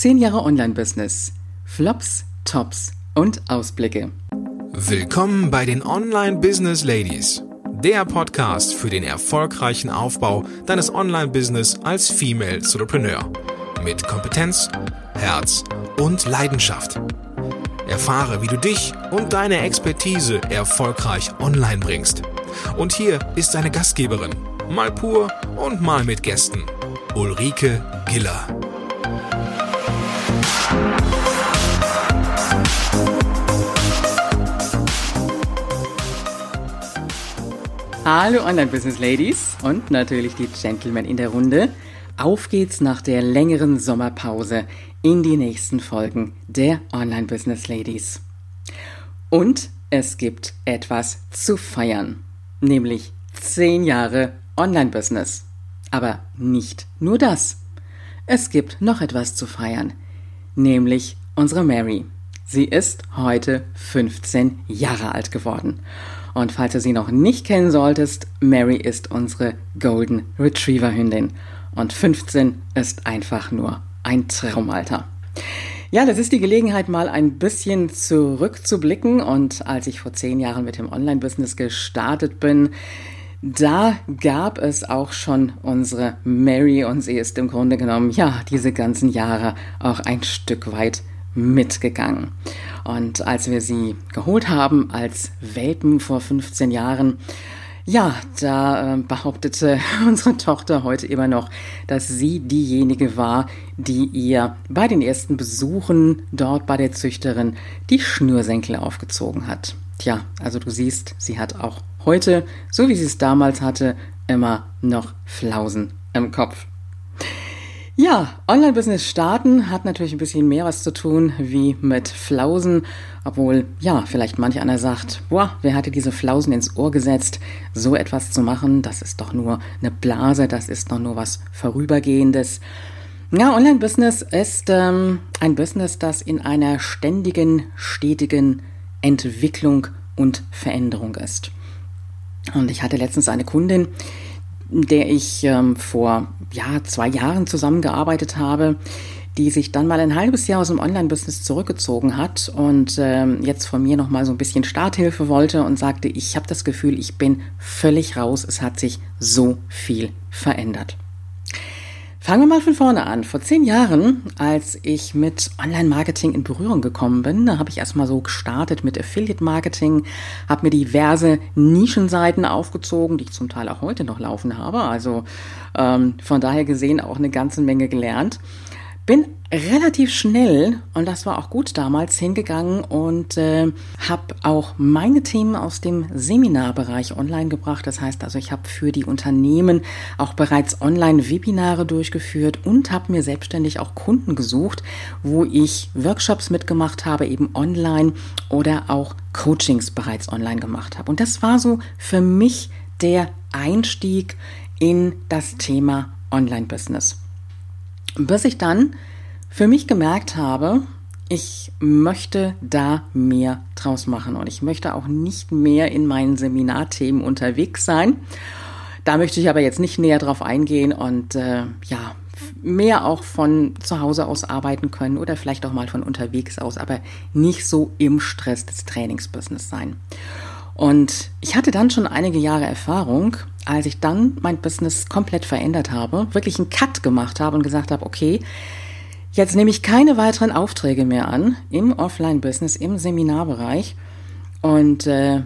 10 Jahre Online-Business. Flops, Tops und Ausblicke. Willkommen bei den Online Business Ladies. Der Podcast für den erfolgreichen Aufbau deines Online-Business als Female Entrepreneur. Mit Kompetenz, Herz und Leidenschaft. Erfahre, wie du dich und deine Expertise erfolgreich online bringst. Und hier ist deine Gastgeberin, mal pur und mal mit Gästen, Ulrike Giller. Hallo Online-Business-Ladies und natürlich die Gentlemen in der Runde. Auf geht's nach der längeren Sommerpause in die nächsten Folgen der Online-Business-Ladies. Und es gibt etwas zu feiern, nämlich 10 Jahre Online-Business. Aber nicht nur das. Es gibt noch etwas zu feiern, nämlich unsere Mary. Sie ist heute 15 Jahre alt geworden. Und falls du sie noch nicht kennen solltest, Mary ist unsere Golden Retriever Hündin. Und 15 ist einfach nur ein Traumalter. Ja, das ist die Gelegenheit, mal ein bisschen zurückzublicken. Und als ich vor zehn Jahren mit dem Online-Business gestartet bin, da gab es auch schon unsere Mary und sie ist im Grunde genommen, ja, diese ganzen Jahre auch ein Stück weit mitgegangen. Und als wir sie geholt haben als Welpen vor 15 Jahren, ja, da äh, behauptete unsere Tochter heute immer noch, dass sie diejenige war, die ihr bei den ersten Besuchen dort bei der Züchterin die Schnürsenkel aufgezogen hat. Tja, also du siehst, sie hat auch heute, so wie sie es damals hatte, immer noch Flausen im Kopf. Ja, Online-Business starten hat natürlich ein bisschen mehr was zu tun wie mit Flausen, obwohl, ja, vielleicht manch einer sagt, boah, wer hatte diese Flausen ins Ohr gesetzt, so etwas zu machen, das ist doch nur eine Blase, das ist doch nur was Vorübergehendes. Ja, Online-Business ist ähm, ein Business, das in einer ständigen, stetigen Entwicklung und Veränderung ist. Und ich hatte letztens eine Kundin, der ich ähm, vor ja, zwei Jahren zusammengearbeitet habe, die sich dann mal ein halbes Jahr aus dem Online-Business zurückgezogen hat und ähm, jetzt von mir noch mal so ein bisschen Starthilfe wollte und sagte, ich habe das Gefühl, ich bin völlig raus, es hat sich so viel verändert. Fangen wir mal von vorne an. Vor zehn Jahren, als ich mit Online-Marketing in Berührung gekommen bin, da habe ich erstmal so gestartet mit Affiliate-Marketing, habe mir diverse Nischenseiten aufgezogen, die ich zum Teil auch heute noch laufen habe. Also ähm, von daher gesehen auch eine ganze Menge gelernt. Bin relativ schnell, und das war auch gut damals, hingegangen und äh, habe auch meine Themen aus dem Seminarbereich online gebracht. Das heißt also, ich habe für die Unternehmen auch bereits Online-Webinare durchgeführt und habe mir selbstständig auch Kunden gesucht, wo ich Workshops mitgemacht habe, eben online oder auch Coachings bereits online gemacht habe. Und das war so für mich der Einstieg in das Thema Online-Business. Bis ich dann für mich gemerkt habe, ich möchte da mehr draus machen und ich möchte auch nicht mehr in meinen Seminarthemen unterwegs sein. Da möchte ich aber jetzt nicht näher drauf eingehen und äh, ja, mehr auch von zu Hause aus arbeiten können oder vielleicht auch mal von unterwegs aus, aber nicht so im Stress des Trainingsbusiness sein. Und ich hatte dann schon einige Jahre Erfahrung, als ich dann mein Business komplett verändert habe, wirklich einen Cut gemacht habe und gesagt habe, okay, jetzt nehme ich keine weiteren Aufträge mehr an im Offline-Business, im Seminarbereich. Und äh,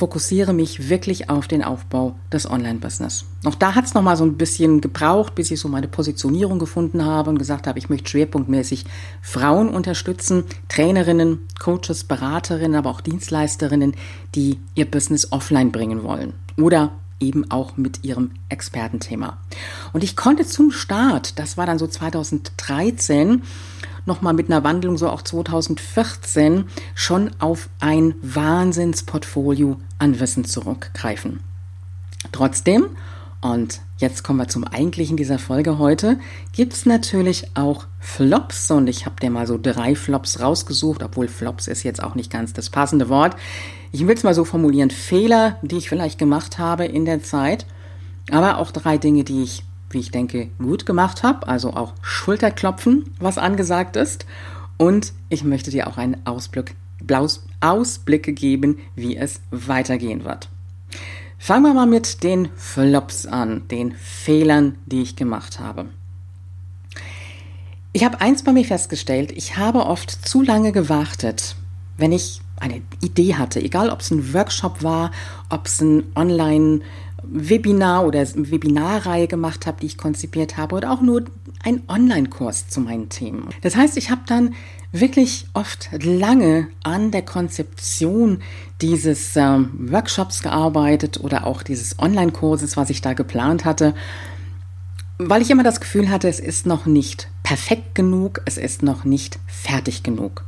fokussiere mich wirklich auf den Aufbau des Online-Business. Auch da hat es nochmal so ein bisschen gebraucht, bis ich so meine Positionierung gefunden habe und gesagt habe, ich möchte schwerpunktmäßig Frauen unterstützen, Trainerinnen, Coaches, Beraterinnen, aber auch Dienstleisterinnen, die ihr Business offline bringen wollen oder eben auch mit ihrem Expertenthema. Und ich konnte zum Start, das war dann so 2013, nochmal mit einer Wandlung so auch 2014 schon auf ein Wahnsinnsportfolio an Wissen zurückgreifen. Trotzdem, und jetzt kommen wir zum eigentlichen dieser Folge heute, gibt es natürlich auch Flops und ich habe dir mal so drei Flops rausgesucht, obwohl Flops ist jetzt auch nicht ganz das passende Wort. Ich will es mal so formulieren, Fehler, die ich vielleicht gemacht habe in der Zeit, aber auch drei Dinge, die ich wie ich denke, gut gemacht habe, also auch Schulterklopfen, was angesagt ist. Und ich möchte dir auch einen Ausblick, Ausblicke geben, wie es weitergehen wird. Fangen wir mal mit den Flops an, den Fehlern, die ich gemacht habe. Ich habe eins bei mir festgestellt, ich habe oft zu lange gewartet, wenn ich eine Idee hatte, egal ob es ein Workshop war, ob es ein Online- Webinar oder Webinarreihe gemacht habe, die ich konzipiert habe oder auch nur ein Online-Kurs zu meinen Themen. Das heißt, ich habe dann wirklich oft lange an der Konzeption dieses ähm, Workshops gearbeitet oder auch dieses Online-Kurses, was ich da geplant hatte, weil ich immer das Gefühl hatte, es ist noch nicht perfekt genug, es ist noch nicht fertig genug.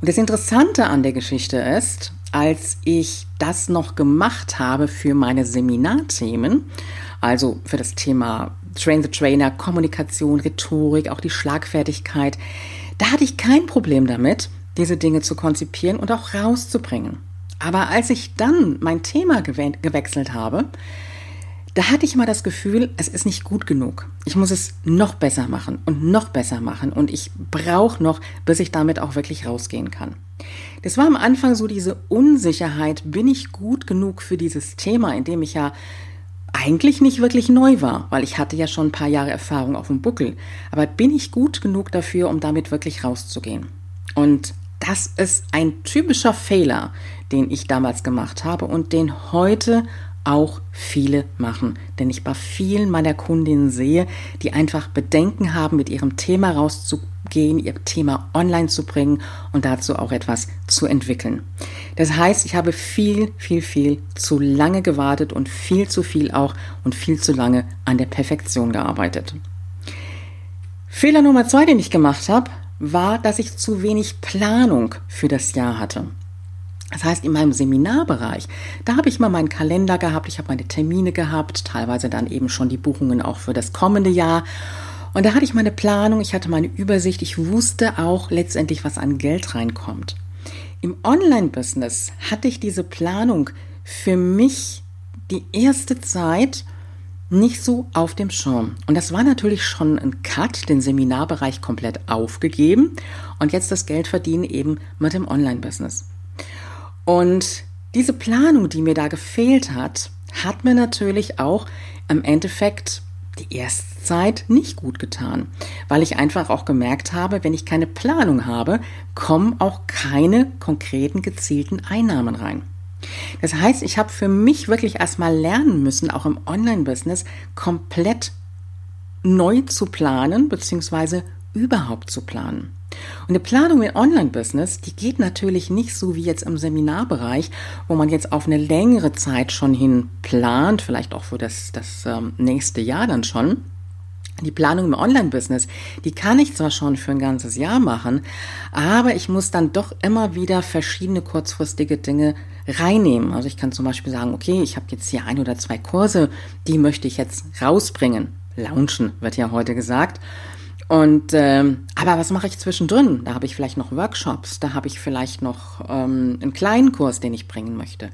Und das Interessante an der Geschichte ist, als ich das noch gemacht habe für meine Seminarthemen, also für das Thema Train the Trainer, Kommunikation, Rhetorik, auch die Schlagfertigkeit, da hatte ich kein Problem damit, diese Dinge zu konzipieren und auch rauszubringen. Aber als ich dann mein Thema gewechselt habe, da hatte ich immer das Gefühl, es ist nicht gut genug. Ich muss es noch besser machen und noch besser machen und ich brauche noch, bis ich damit auch wirklich rausgehen kann. Das war am Anfang so diese Unsicherheit, bin ich gut genug für dieses Thema, in dem ich ja eigentlich nicht wirklich neu war, weil ich hatte ja schon ein paar Jahre Erfahrung auf dem Buckel. Aber bin ich gut genug dafür, um damit wirklich rauszugehen? Und das ist ein typischer Fehler, den ich damals gemacht habe und den heute auch viele machen. Denn ich bei vielen meiner Kundinnen sehe, die einfach Bedenken haben, mit ihrem Thema rauszugehen, ihr Thema online zu bringen und dazu auch etwas zu entwickeln. Das heißt, ich habe viel, viel, viel zu lange gewartet und viel zu viel auch und viel zu lange an der Perfektion gearbeitet. Fehler Nummer zwei, den ich gemacht habe, war, dass ich zu wenig Planung für das Jahr hatte. Das heißt, in meinem Seminarbereich, da habe ich mal meinen Kalender gehabt, ich habe meine Termine gehabt, teilweise dann eben schon die Buchungen auch für das kommende Jahr. Und da hatte ich meine Planung, ich hatte meine Übersicht, ich wusste auch letztendlich, was an Geld reinkommt. Im Online-Business hatte ich diese Planung für mich die erste Zeit nicht so auf dem Schirm. Und das war natürlich schon ein Cut, den Seminarbereich komplett aufgegeben und jetzt das Geld verdienen eben mit dem Online-Business. Und diese Planung, die mir da gefehlt hat, hat mir natürlich auch im Endeffekt die erste Zeit nicht gut getan, weil ich einfach auch gemerkt habe, wenn ich keine Planung habe, kommen auch keine konkreten gezielten Einnahmen rein. Das heißt, ich habe für mich wirklich erstmal lernen müssen, auch im Online-Business komplett neu zu planen, beziehungsweise überhaupt zu planen. Und eine Planung im Online-Business, die geht natürlich nicht so wie jetzt im Seminarbereich, wo man jetzt auf eine längere Zeit schon hin plant, vielleicht auch für das, das ähm, nächste Jahr dann schon. Die Planung im Online-Business, die kann ich zwar schon für ein ganzes Jahr machen, aber ich muss dann doch immer wieder verschiedene kurzfristige Dinge reinnehmen. Also ich kann zum Beispiel sagen, okay, ich habe jetzt hier ein oder zwei Kurse, die möchte ich jetzt rausbringen. Launchen wird ja heute gesagt. Und ähm, aber was mache ich zwischendrin? Da habe ich vielleicht noch Workshops, da habe ich vielleicht noch ähm, einen kleinen Kurs, den ich bringen möchte.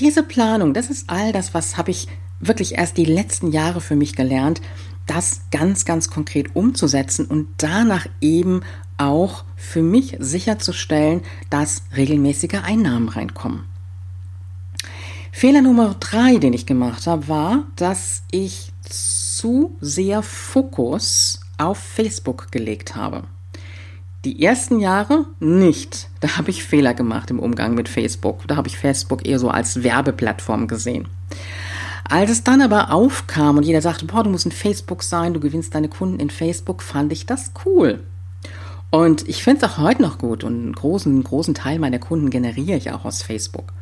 Diese Planung, das ist all das, was habe ich wirklich erst die letzten Jahre für mich gelernt, das ganz, ganz konkret umzusetzen und danach eben auch für mich sicherzustellen, dass regelmäßige Einnahmen reinkommen. Fehler Nummer drei, den ich gemacht habe, war, dass ich zu sehr Fokus auf Facebook gelegt habe. Die ersten Jahre nicht. Da habe ich Fehler gemacht im Umgang mit Facebook. Da habe ich Facebook eher so als Werbeplattform gesehen. Als es dann aber aufkam und jeder sagte, boah, du musst in Facebook sein, du gewinnst deine Kunden in Facebook, fand ich das cool. Und ich finde es auch heute noch gut und einen großen, großen Teil meiner Kunden generiere ich auch aus Facebook.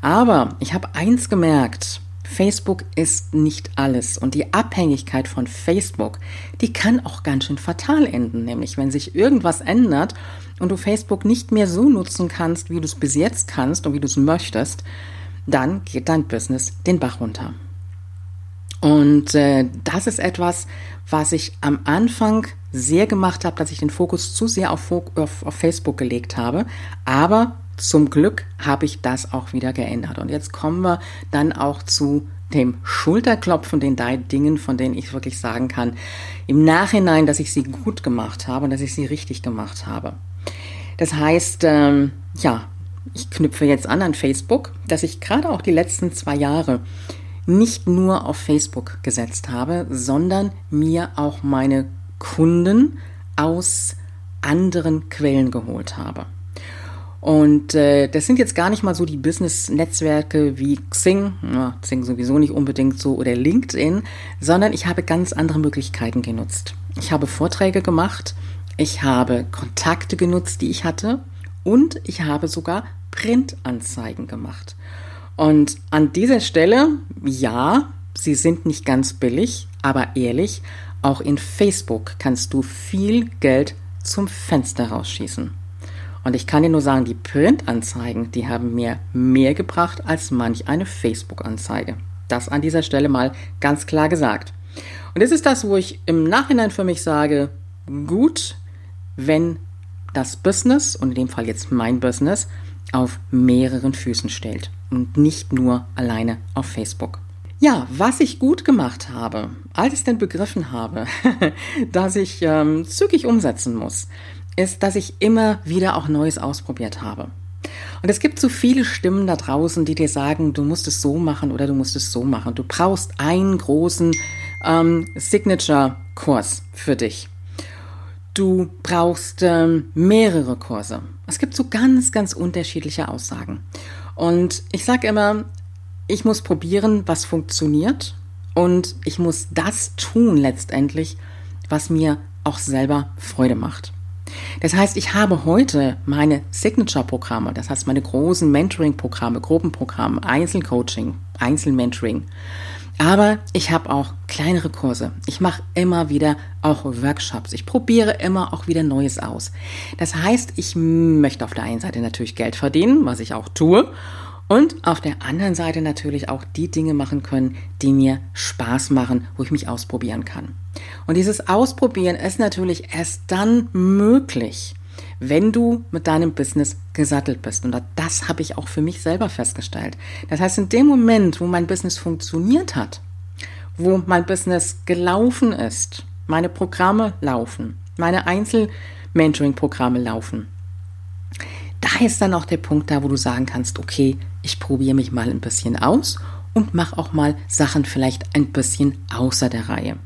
Aber ich habe eins gemerkt, Facebook ist nicht alles und die Abhängigkeit von Facebook, die kann auch ganz schön fatal enden, nämlich wenn sich irgendwas ändert und du Facebook nicht mehr so nutzen kannst, wie du es bis jetzt kannst und wie du es möchtest, dann geht dein Business den Bach runter. Und äh, das ist etwas, was ich am Anfang sehr gemacht habe, dass ich den Fokus zu sehr auf, auf, auf Facebook gelegt habe. Aber zum Glück habe ich das auch wieder geändert. Und jetzt kommen wir dann auch zu dem Schulterklopfen, den drei Dingen, von denen ich wirklich sagen kann, im Nachhinein, dass ich sie gut gemacht habe und dass ich sie richtig gemacht habe. Das heißt, ähm, ja, ich knüpfe jetzt an an Facebook, dass ich gerade auch die letzten zwei Jahre nicht nur auf Facebook gesetzt habe, sondern mir auch meine Kunden aus anderen Quellen geholt habe. Und äh, das sind jetzt gar nicht mal so die Business-Netzwerke wie Xing, ja, Xing sowieso nicht unbedingt so, oder LinkedIn, sondern ich habe ganz andere Möglichkeiten genutzt. Ich habe Vorträge gemacht, ich habe Kontakte genutzt, die ich hatte, und ich habe sogar Printanzeigen gemacht. Und an dieser Stelle, ja, sie sind nicht ganz billig, aber ehrlich, auch in Facebook kannst du viel Geld zum Fenster rausschießen. Und ich kann dir nur sagen, die Printanzeigen, die haben mir mehr gebracht als manch eine Facebook-Anzeige. Das an dieser Stelle mal ganz klar gesagt. Und das ist das, wo ich im Nachhinein für mich sage, gut, wenn das Business, und in dem Fall jetzt mein Business, auf mehreren Füßen stellt und nicht nur alleine auf Facebook. Ja, was ich gut gemacht habe, als ich denn begriffen habe, dass ich ähm, zügig umsetzen muss, ist, dass ich immer wieder auch Neues ausprobiert habe. Und es gibt so viele Stimmen da draußen, die dir sagen, du musst es so machen oder du musst es so machen. Du brauchst einen großen ähm, Signature-Kurs für dich. Du brauchst ähm, mehrere Kurse. Es gibt so ganz, ganz unterschiedliche Aussagen. Und ich sage immer, ich muss probieren, was funktioniert. Und ich muss das tun letztendlich, was mir auch selber Freude macht. Das heißt, ich habe heute meine Signature-Programme, das heißt meine großen Mentoring-Programme, Gruppenprogramme, Einzelcoaching, Einzelmentoring. Aber ich habe auch kleinere Kurse. Ich mache immer wieder auch Workshops. Ich probiere immer auch wieder Neues aus. Das heißt, ich möchte auf der einen Seite natürlich Geld verdienen, was ich auch tue. Und auf der anderen Seite natürlich auch die Dinge machen können, die mir Spaß machen, wo ich mich ausprobieren kann. Und dieses Ausprobieren ist natürlich erst dann möglich, wenn du mit deinem Business gesattelt bist. Und das habe ich auch für mich selber festgestellt. Das heißt, in dem Moment, wo mein Business funktioniert hat, wo mein Business gelaufen ist, meine Programme laufen, meine Einzel-Mentoring-Programme laufen, da ist dann auch der Punkt da, wo du sagen kannst, okay, ich probiere mich mal ein bisschen aus und mache auch mal Sachen vielleicht ein bisschen außer der Reihe.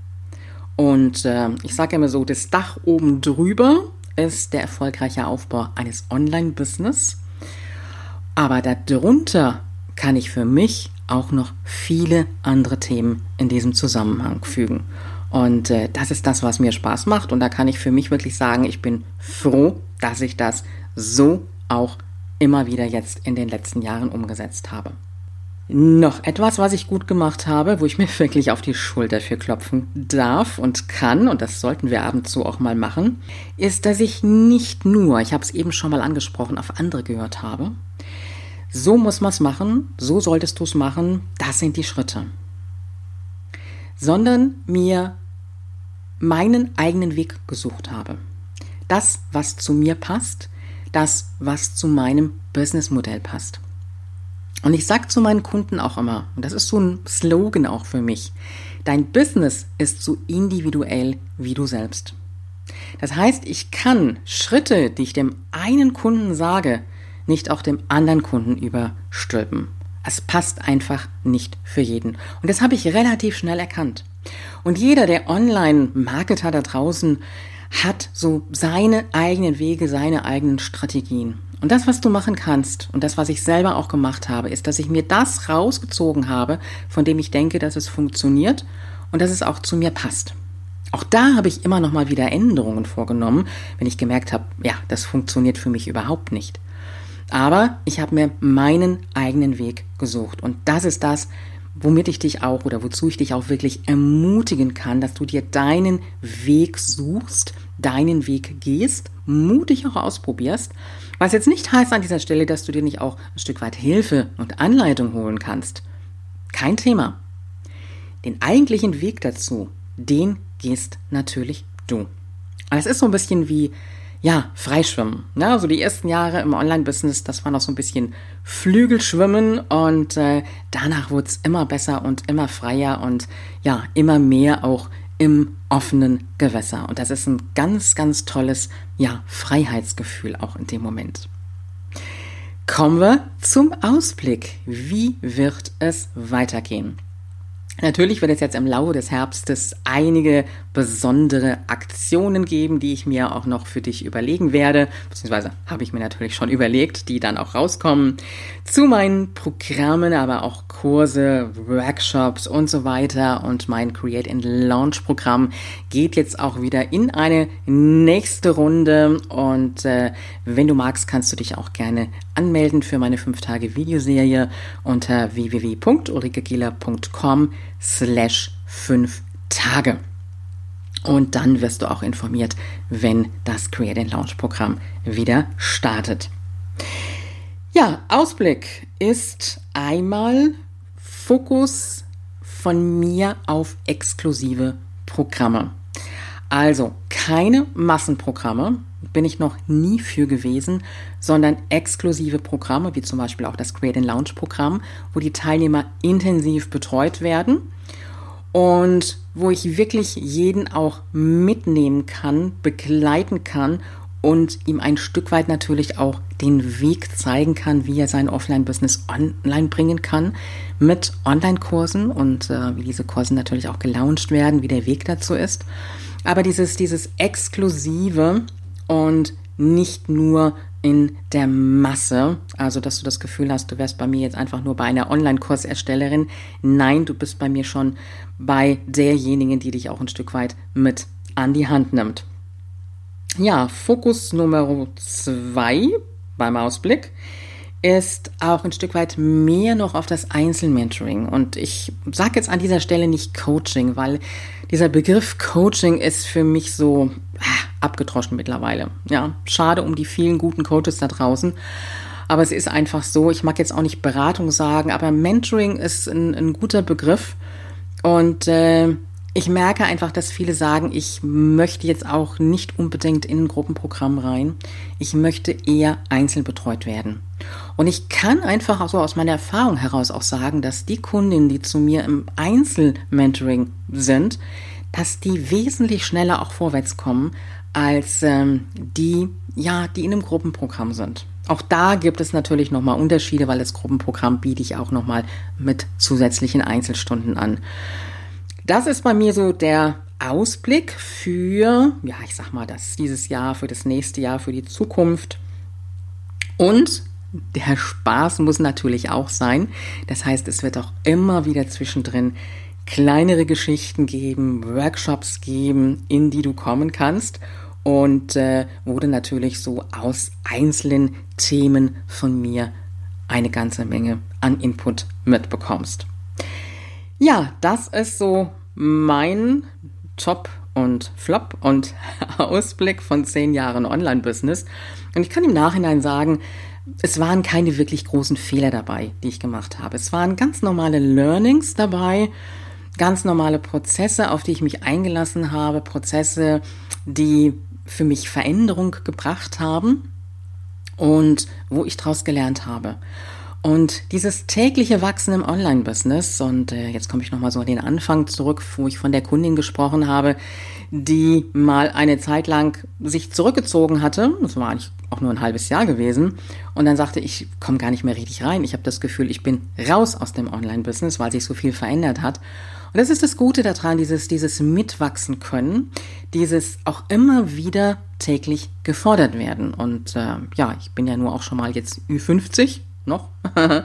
Und äh, ich sage immer so, das Dach oben drüber ist der erfolgreiche Aufbau eines Online-Business. Aber darunter kann ich für mich auch noch viele andere Themen in diesem Zusammenhang fügen. Und äh, das ist das, was mir Spaß macht. Und da kann ich für mich wirklich sagen, ich bin froh, dass ich das so auch immer wieder jetzt in den letzten Jahren umgesetzt habe. Noch etwas, was ich gut gemacht habe, wo ich mir wirklich auf die Schulter für klopfen darf und kann, und das sollten wir ab und zu auch mal machen, ist, dass ich nicht nur, ich habe es eben schon mal angesprochen, auf andere gehört habe. So muss man es machen, so solltest du es machen, das sind die Schritte. Sondern mir meinen eigenen Weg gesucht habe. Das, was zu mir passt, das, was zu meinem Businessmodell passt. Und ich sage zu meinen Kunden auch immer, und das ist so ein Slogan auch für mich, dein Business ist so individuell wie du selbst. Das heißt, ich kann Schritte, die ich dem einen Kunden sage, nicht auch dem anderen Kunden überstülpen. Es passt einfach nicht für jeden. Und das habe ich relativ schnell erkannt. Und jeder der Online-Marketer da draußen hat so seine eigenen Wege, seine eigenen Strategien. Und das, was du machen kannst und das, was ich selber auch gemacht habe, ist, dass ich mir das rausgezogen habe, von dem ich denke, dass es funktioniert und dass es auch zu mir passt. Auch da habe ich immer noch mal wieder Änderungen vorgenommen, wenn ich gemerkt habe, ja, das funktioniert für mich überhaupt nicht. Aber ich habe mir meinen eigenen Weg gesucht und das ist das, womit ich dich auch oder wozu ich dich auch wirklich ermutigen kann, dass du dir deinen Weg suchst, deinen Weg gehst, mutig auch ausprobierst. Was jetzt nicht heißt an dieser Stelle, dass du dir nicht auch ein Stück weit Hilfe und Anleitung holen kannst. Kein Thema. Den eigentlichen Weg dazu, den gehst natürlich du. Aber es ist so ein bisschen wie, ja, freischwimmen. Ja, also die ersten Jahre im Online-Business, das war noch so ein bisschen Flügelschwimmen und äh, danach wurde es immer besser und immer freier und ja, immer mehr auch im offenen Gewässer. Und das ist ein ganz, ganz tolles, ja, Freiheitsgefühl auch in dem Moment. Kommen wir zum Ausblick. Wie wird es weitergehen? Natürlich wird es jetzt im Laufe des Herbstes einige besondere Aktionen geben, die ich mir auch noch für dich überlegen werde, beziehungsweise habe ich mir natürlich schon überlegt, die dann auch rauskommen. Zu meinen Programmen, aber auch Kurse, Workshops und so weiter und mein Create and Launch Programm geht jetzt auch wieder in eine nächste Runde und äh, wenn du magst, kannst du dich auch gerne anmelden für meine 5 Tage Videoserie unter www.ulrikegieler.com slash 5 Tage. Und dann wirst du auch informiert, wenn das Create and Launch Programm wieder startet. Ja, Ausblick ist einmal Fokus von mir auf exklusive Programme. Also keine Massenprogramme, bin ich noch nie für gewesen, sondern exklusive Programme, wie zum Beispiel auch das Create and Launch Programm, wo die Teilnehmer intensiv betreut werden und wo ich wirklich jeden auch mitnehmen kann, begleiten kann und ihm ein Stück weit natürlich auch den Weg zeigen kann, wie er sein Offline-Business online bringen kann mit Online-Kursen und äh, wie diese Kurse natürlich auch gelauncht werden, wie der Weg dazu ist. Aber dieses, dieses Exklusive und nicht nur in der Masse, also dass du das Gefühl hast, du wärst bei mir jetzt einfach nur bei einer Online-Kurserstellerin. Nein, du bist bei mir schon bei derjenigen, die dich auch ein Stück weit mit an die Hand nimmt. Ja, Fokus Nummer zwei beim Ausblick ist auch ein Stück weit mehr noch auf das Einzelmentoring. Und ich sage jetzt an dieser Stelle nicht Coaching, weil dieser Begriff Coaching ist für mich so ah, abgedroschen mittlerweile. Ja, schade um die vielen guten Coaches da draußen. Aber es ist einfach so, ich mag jetzt auch nicht Beratung sagen, aber Mentoring ist ein, ein guter Begriff. Und äh, ich merke einfach, dass viele sagen, ich möchte jetzt auch nicht unbedingt in ein Gruppenprogramm rein. Ich möchte eher einzeln betreut werden. Und ich kann einfach so aus meiner Erfahrung heraus auch sagen, dass die Kundinnen, die zu mir im Einzelmentoring sind, dass die wesentlich schneller auch vorwärts kommen als ähm, die, ja, die in einem Gruppenprogramm sind. Auch da gibt es natürlich nochmal Unterschiede, weil das Gruppenprogramm biete ich auch nochmal mit zusätzlichen Einzelstunden an. Das ist bei mir so der Ausblick für, ja, ich sag mal, das dieses Jahr, für das nächste Jahr, für die Zukunft. Und der Spaß muss natürlich auch sein. Das heißt, es wird auch immer wieder zwischendrin kleinere Geschichten geben, Workshops geben, in die du kommen kannst und äh, wo du natürlich so aus einzelnen Themen von mir eine ganze Menge an Input mitbekommst. Ja, das ist so mein Top und Flop und Ausblick von zehn Jahren Online-Business. Und ich kann im Nachhinein sagen, es waren keine wirklich großen Fehler dabei, die ich gemacht habe. Es waren ganz normale Learnings dabei, ganz normale Prozesse, auf die ich mich eingelassen habe, Prozesse, die für mich Veränderung gebracht haben und wo ich daraus gelernt habe. Und dieses tägliche Wachsen im Online-Business, und äh, jetzt komme ich nochmal so an den Anfang zurück, wo ich von der Kundin gesprochen habe, die mal eine Zeit lang sich zurückgezogen hatte, das war eigentlich auch nur ein halbes Jahr gewesen, und dann sagte, ich komme gar nicht mehr richtig rein, ich habe das Gefühl, ich bin raus aus dem Online-Business, weil sich so viel verändert hat. Und das ist das Gute daran, dieses, dieses Mitwachsen können, dieses auch immer wieder täglich gefordert werden. Und äh, ja, ich bin ja nur auch schon mal jetzt Ü50, noch.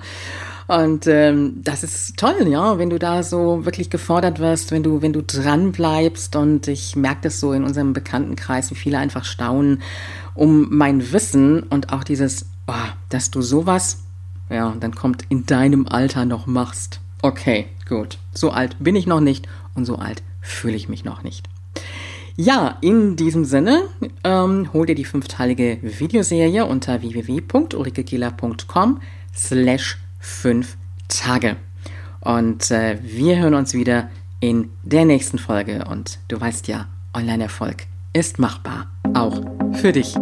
Und ähm, das ist toll, ja, wenn du da so wirklich gefordert wirst, wenn du, wenn du dran bleibst. Und ich merke das so in unserem Bekanntenkreis, wie viele einfach staunen um mein Wissen und auch dieses, oh, dass du sowas, ja, dann kommt in deinem Alter noch machst. Okay, gut. So alt bin ich noch nicht und so alt fühle ich mich noch nicht. Ja, in diesem Sinne, ähm, hol dir die fünfteilige Videoserie unter www.ulrikegela.com slash fünf Tage. Und äh, wir hören uns wieder in der nächsten Folge. Und du weißt ja, Online-Erfolg ist machbar, auch für dich.